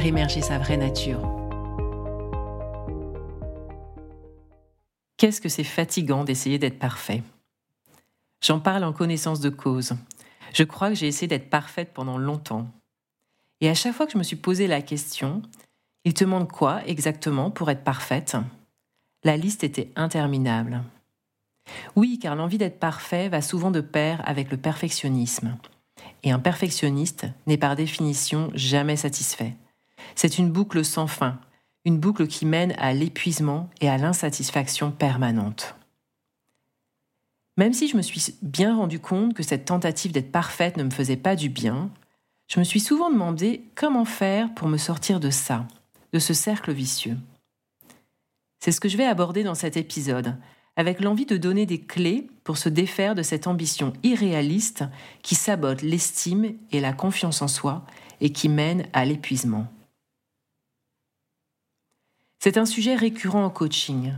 émerger sa vraie nature. Qu'est-ce que c'est fatigant d'essayer d'être parfait? J'en parle en connaissance de cause. Je crois que j'ai essayé d'être parfaite pendant longtemps. Et à chaque fois que je me suis posé la question, il te demande quoi exactement pour être parfaite? La liste était interminable. Oui, car l'envie d'être parfait va souvent de pair avec le perfectionnisme. Et un perfectionniste n'est par définition jamais satisfait. C'est une boucle sans fin, une boucle qui mène à l'épuisement et à l'insatisfaction permanente. Même si je me suis bien rendu compte que cette tentative d'être parfaite ne me faisait pas du bien, je me suis souvent demandé comment faire pour me sortir de ça, de ce cercle vicieux. C'est ce que je vais aborder dans cet épisode, avec l'envie de donner des clés pour se défaire de cette ambition irréaliste qui sabote l'estime et la confiance en soi et qui mène à l'épuisement. C'est un sujet récurrent en coaching.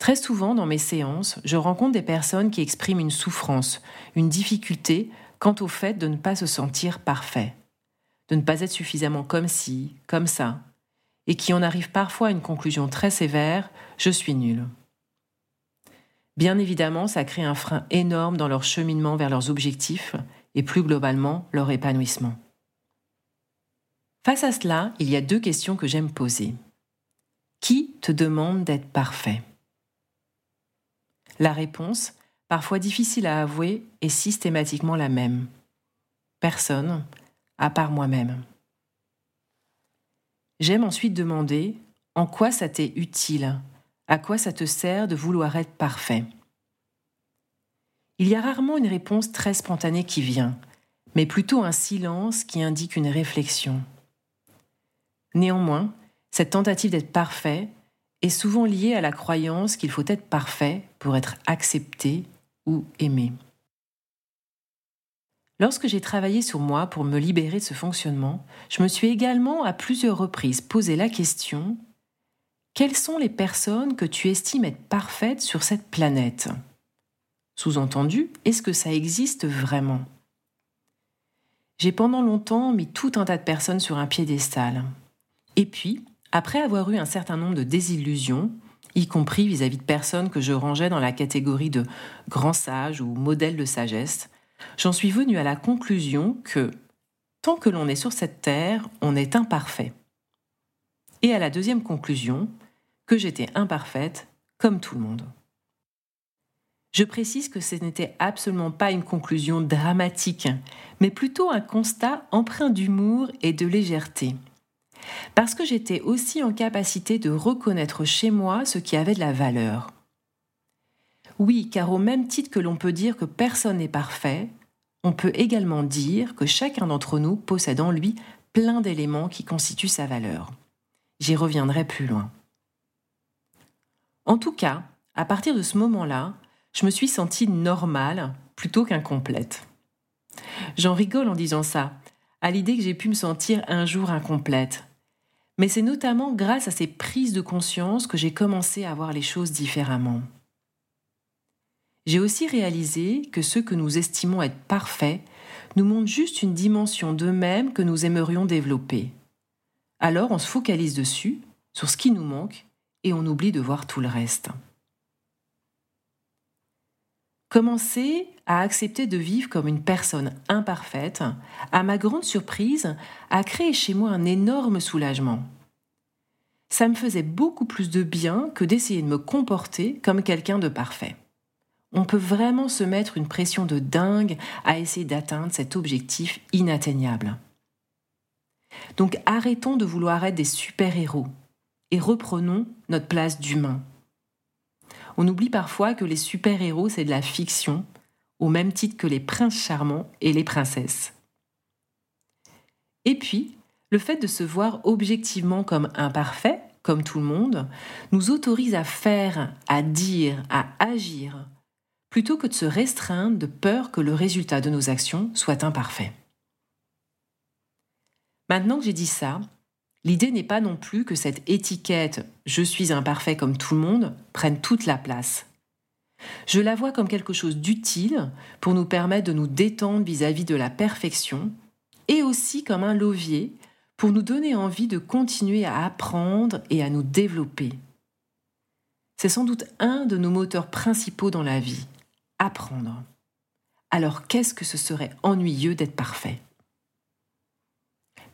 Très souvent dans mes séances, je rencontre des personnes qui expriment une souffrance, une difficulté quant au fait de ne pas se sentir parfait, de ne pas être suffisamment comme ci, comme ça, et qui en arrivent parfois à une conclusion très sévère, je suis nul. Bien évidemment, ça crée un frein énorme dans leur cheminement vers leurs objectifs et plus globalement leur épanouissement. Face à cela, il y a deux questions que j'aime poser. Qui te demande d'être parfait? La réponse, parfois difficile à avouer, est systématiquement la même. Personne, à part moi-même. J'aime ensuite demander en quoi ça t'est utile, à quoi ça te sert de vouloir être parfait? Il y a rarement une réponse très spontanée qui vient, mais plutôt un silence qui indique une réflexion. Néanmoins, cette tentative d'être parfait est souvent liée à la croyance qu'il faut être parfait pour être accepté ou aimé. Lorsque j'ai travaillé sur moi pour me libérer de ce fonctionnement, je me suis également à plusieurs reprises posé la question quelles sont les personnes que tu estimes être parfaites sur cette planète? Sous-entendu, est-ce que ça existe vraiment? J'ai pendant longtemps mis tout un tas de personnes sur un piédestal. Et puis, après avoir eu un certain nombre de désillusions, y compris vis-à-vis de personnes que je rangeais dans la catégorie de grands sages ou modèles de sagesse, j'en suis venu à la conclusion que, tant que l'on est sur cette terre, on est imparfait. Et à la deuxième conclusion, que j'étais imparfaite comme tout le monde. Je précise que ce n'était absolument pas une conclusion dramatique, mais plutôt un constat empreint d'humour et de légèreté parce que j'étais aussi en capacité de reconnaître chez moi ce qui avait de la valeur. Oui, car au même titre que l'on peut dire que personne n'est parfait, on peut également dire que chacun d'entre nous possède en lui plein d'éléments qui constituent sa valeur. J'y reviendrai plus loin. En tout cas, à partir de ce moment-là, je me suis sentie normale plutôt qu'incomplète. J'en rigole en disant ça, à l'idée que j'ai pu me sentir un jour incomplète, mais c'est notamment grâce à ces prises de conscience que j'ai commencé à voir les choses différemment. J'ai aussi réalisé que ceux que nous estimons être parfaits nous montrent juste une dimension d'eux-mêmes que nous aimerions développer. Alors on se focalise dessus, sur ce qui nous manque, et on oublie de voir tout le reste. Commencer à accepter de vivre comme une personne imparfaite, à ma grande surprise, a créé chez moi un énorme soulagement. Ça me faisait beaucoup plus de bien que d'essayer de me comporter comme quelqu'un de parfait. On peut vraiment se mettre une pression de dingue à essayer d'atteindre cet objectif inatteignable. Donc arrêtons de vouloir être des super-héros et reprenons notre place d'humain. On oublie parfois que les super-héros, c'est de la fiction, au même titre que les princes charmants et les princesses. Et puis, Le fait de se voir objectivement comme imparfait, comme tout le monde, nous autorise à faire, à dire, à agir, plutôt que de se restreindre de peur que le résultat de nos actions soit imparfait. Maintenant que j'ai dit ça, l'idée n'est pas non plus que cette étiquette je suis imparfait comme tout le monde prenne toute la place. Je la vois comme quelque chose d'utile pour nous permettre de nous détendre vis-à-vis de la perfection et aussi comme un levier pour nous donner envie de continuer à apprendre et à nous développer. C'est sans doute un de nos moteurs principaux dans la vie, apprendre. Alors qu'est-ce que ce serait ennuyeux d'être parfait?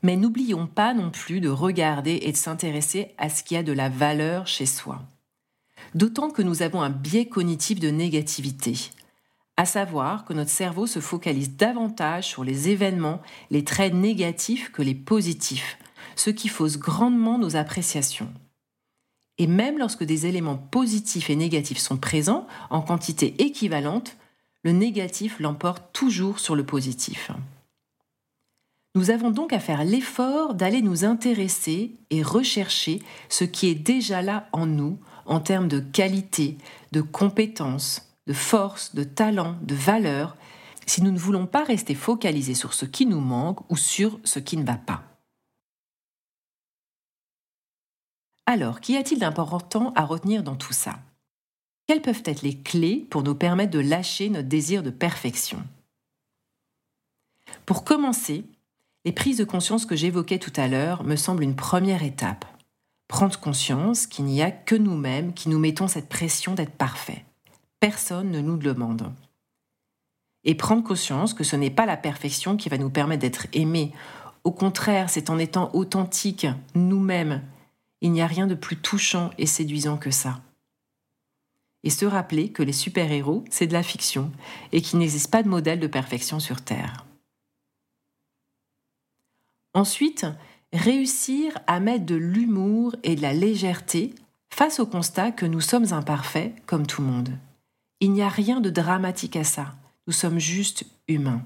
Mais n'oublions pas non plus de regarder et de s'intéresser à ce qui a de la valeur chez soi d'autant que nous avons un biais cognitif de négativité, à savoir que notre cerveau se focalise davantage sur les événements, les traits négatifs que les positifs, ce qui fausse grandement nos appréciations. Et même lorsque des éléments positifs et négatifs sont présents en quantité équivalente, le négatif l'emporte toujours sur le positif. Nous avons donc à faire l'effort d'aller nous intéresser et rechercher ce qui est déjà là en nous en termes de qualité, de compétences, de force, de talent, de valeur, si nous ne voulons pas rester focalisés sur ce qui nous manque ou sur ce qui ne va pas. Alors, qu'y a-t-il d'important à retenir dans tout ça? Quelles peuvent être les clés pour nous permettre de lâcher notre désir de perfection? Pour commencer, les prises de conscience que j'évoquais tout à l'heure me semblent une première étape prendre conscience qu'il n'y a que nous-mêmes qui nous mettons cette pression d'être parfait. Personne ne nous le demande. Et prendre conscience que ce n'est pas la perfection qui va nous permettre d'être aimés. Au contraire, c'est en étant authentiques, nous-mêmes. Il n'y a rien de plus touchant et séduisant que ça. Et se rappeler que les super-héros, c'est de la fiction et qu'il n'existe pas de modèle de perfection sur Terre. Ensuite, réussir à mettre de l'humour et de la légèreté face au constat que nous sommes imparfaits comme tout le monde. Il n'y a rien de dramatique à ça, nous sommes juste humains.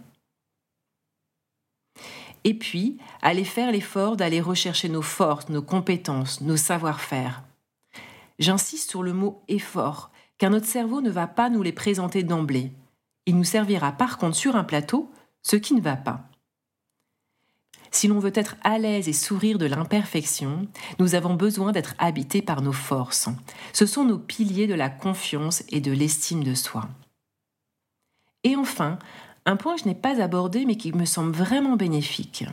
Et puis, aller faire l'effort d'aller rechercher nos forces, nos compétences, nos savoir-faire. J'insiste sur le mot effort, car notre cerveau ne va pas nous les présenter d'emblée. Il nous servira par contre sur un plateau ce qui ne va pas. Si l'on veut être à l'aise et sourire de l'imperfection, nous avons besoin d'être habités par nos forces. Ce sont nos piliers de la confiance et de l'estime de soi. Et enfin, un point que je n'ai pas abordé mais qui me semble vraiment bénéfique.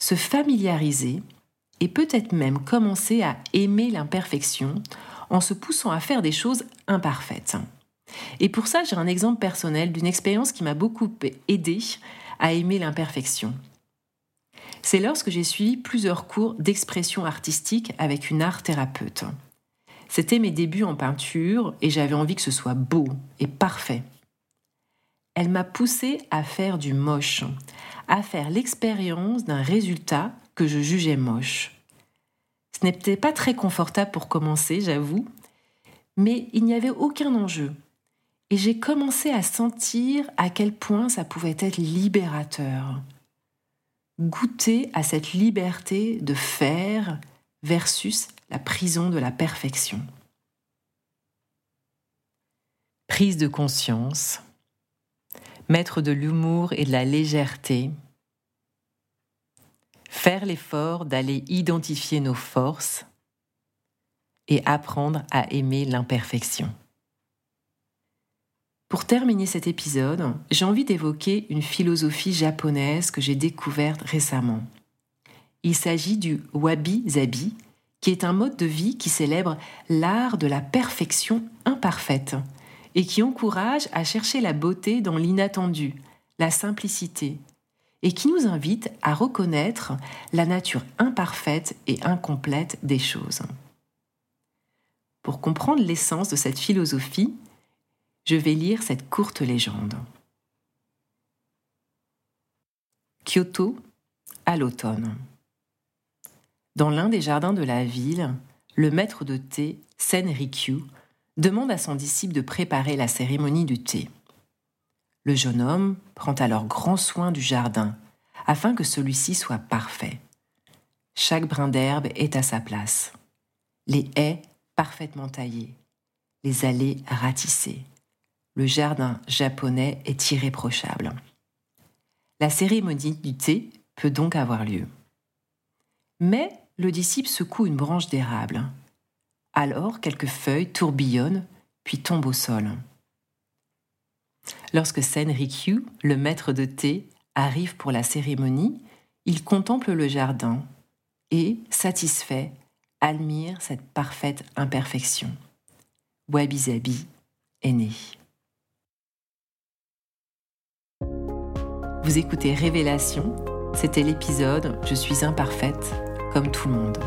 Se familiariser et peut-être même commencer à aimer l'imperfection en se poussant à faire des choses imparfaites. Et pour ça, j'ai un exemple personnel d'une expérience qui m'a beaucoup aidé à aimer l'imperfection c'est lorsque j'ai suivi plusieurs cours d'expression artistique avec une art thérapeute. C'était mes débuts en peinture et j'avais envie que ce soit beau et parfait. Elle m'a poussé à faire du moche, à faire l'expérience d'un résultat que je jugeais moche. Ce n'était pas très confortable pour commencer, j'avoue, mais il n'y avait aucun enjeu. Et j'ai commencé à sentir à quel point ça pouvait être libérateur goûter à cette liberté de faire versus la prison de la perfection. Prise de conscience, mettre de l'humour et de la légèreté, faire l'effort d'aller identifier nos forces et apprendre à aimer l'imperfection. Pour terminer cet épisode, j'ai envie d'évoquer une philosophie japonaise que j'ai découverte récemment. Il s'agit du wabi-sabi, qui est un mode de vie qui célèbre l'art de la perfection imparfaite et qui encourage à chercher la beauté dans l'inattendu, la simplicité, et qui nous invite à reconnaître la nature imparfaite et incomplète des choses. Pour comprendre l'essence de cette philosophie, je vais lire cette courte légende. Kyoto, à l'automne. Dans l'un des jardins de la ville, le maître de thé, Senrikyu, demande à son disciple de préparer la cérémonie du thé. Le jeune homme prend alors grand soin du jardin, afin que celui-ci soit parfait. chaque brin d'herbe est à sa place. Les haies parfaitement taillées, les allées ratissées. Le jardin japonais est irréprochable. La cérémonie du thé peut donc avoir lieu. Mais le disciple secoue une branche d'érable. Alors quelques feuilles tourbillonnent puis tombent au sol. Lorsque Senrikyu, le maître de thé, arrive pour la cérémonie, il contemple le jardin et, satisfait, admire cette parfaite imperfection. Wabi-Sabi est né. Vous écoutez Révélation, c'était l'épisode Je suis imparfaite, comme tout le monde.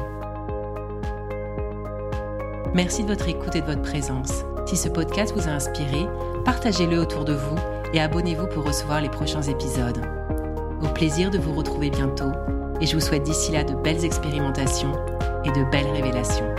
Merci de votre écoute et de votre présence. Si ce podcast vous a inspiré, partagez-le autour de vous et abonnez-vous pour recevoir les prochains épisodes. Au plaisir de vous retrouver bientôt et je vous souhaite d'ici là de belles expérimentations et de belles révélations.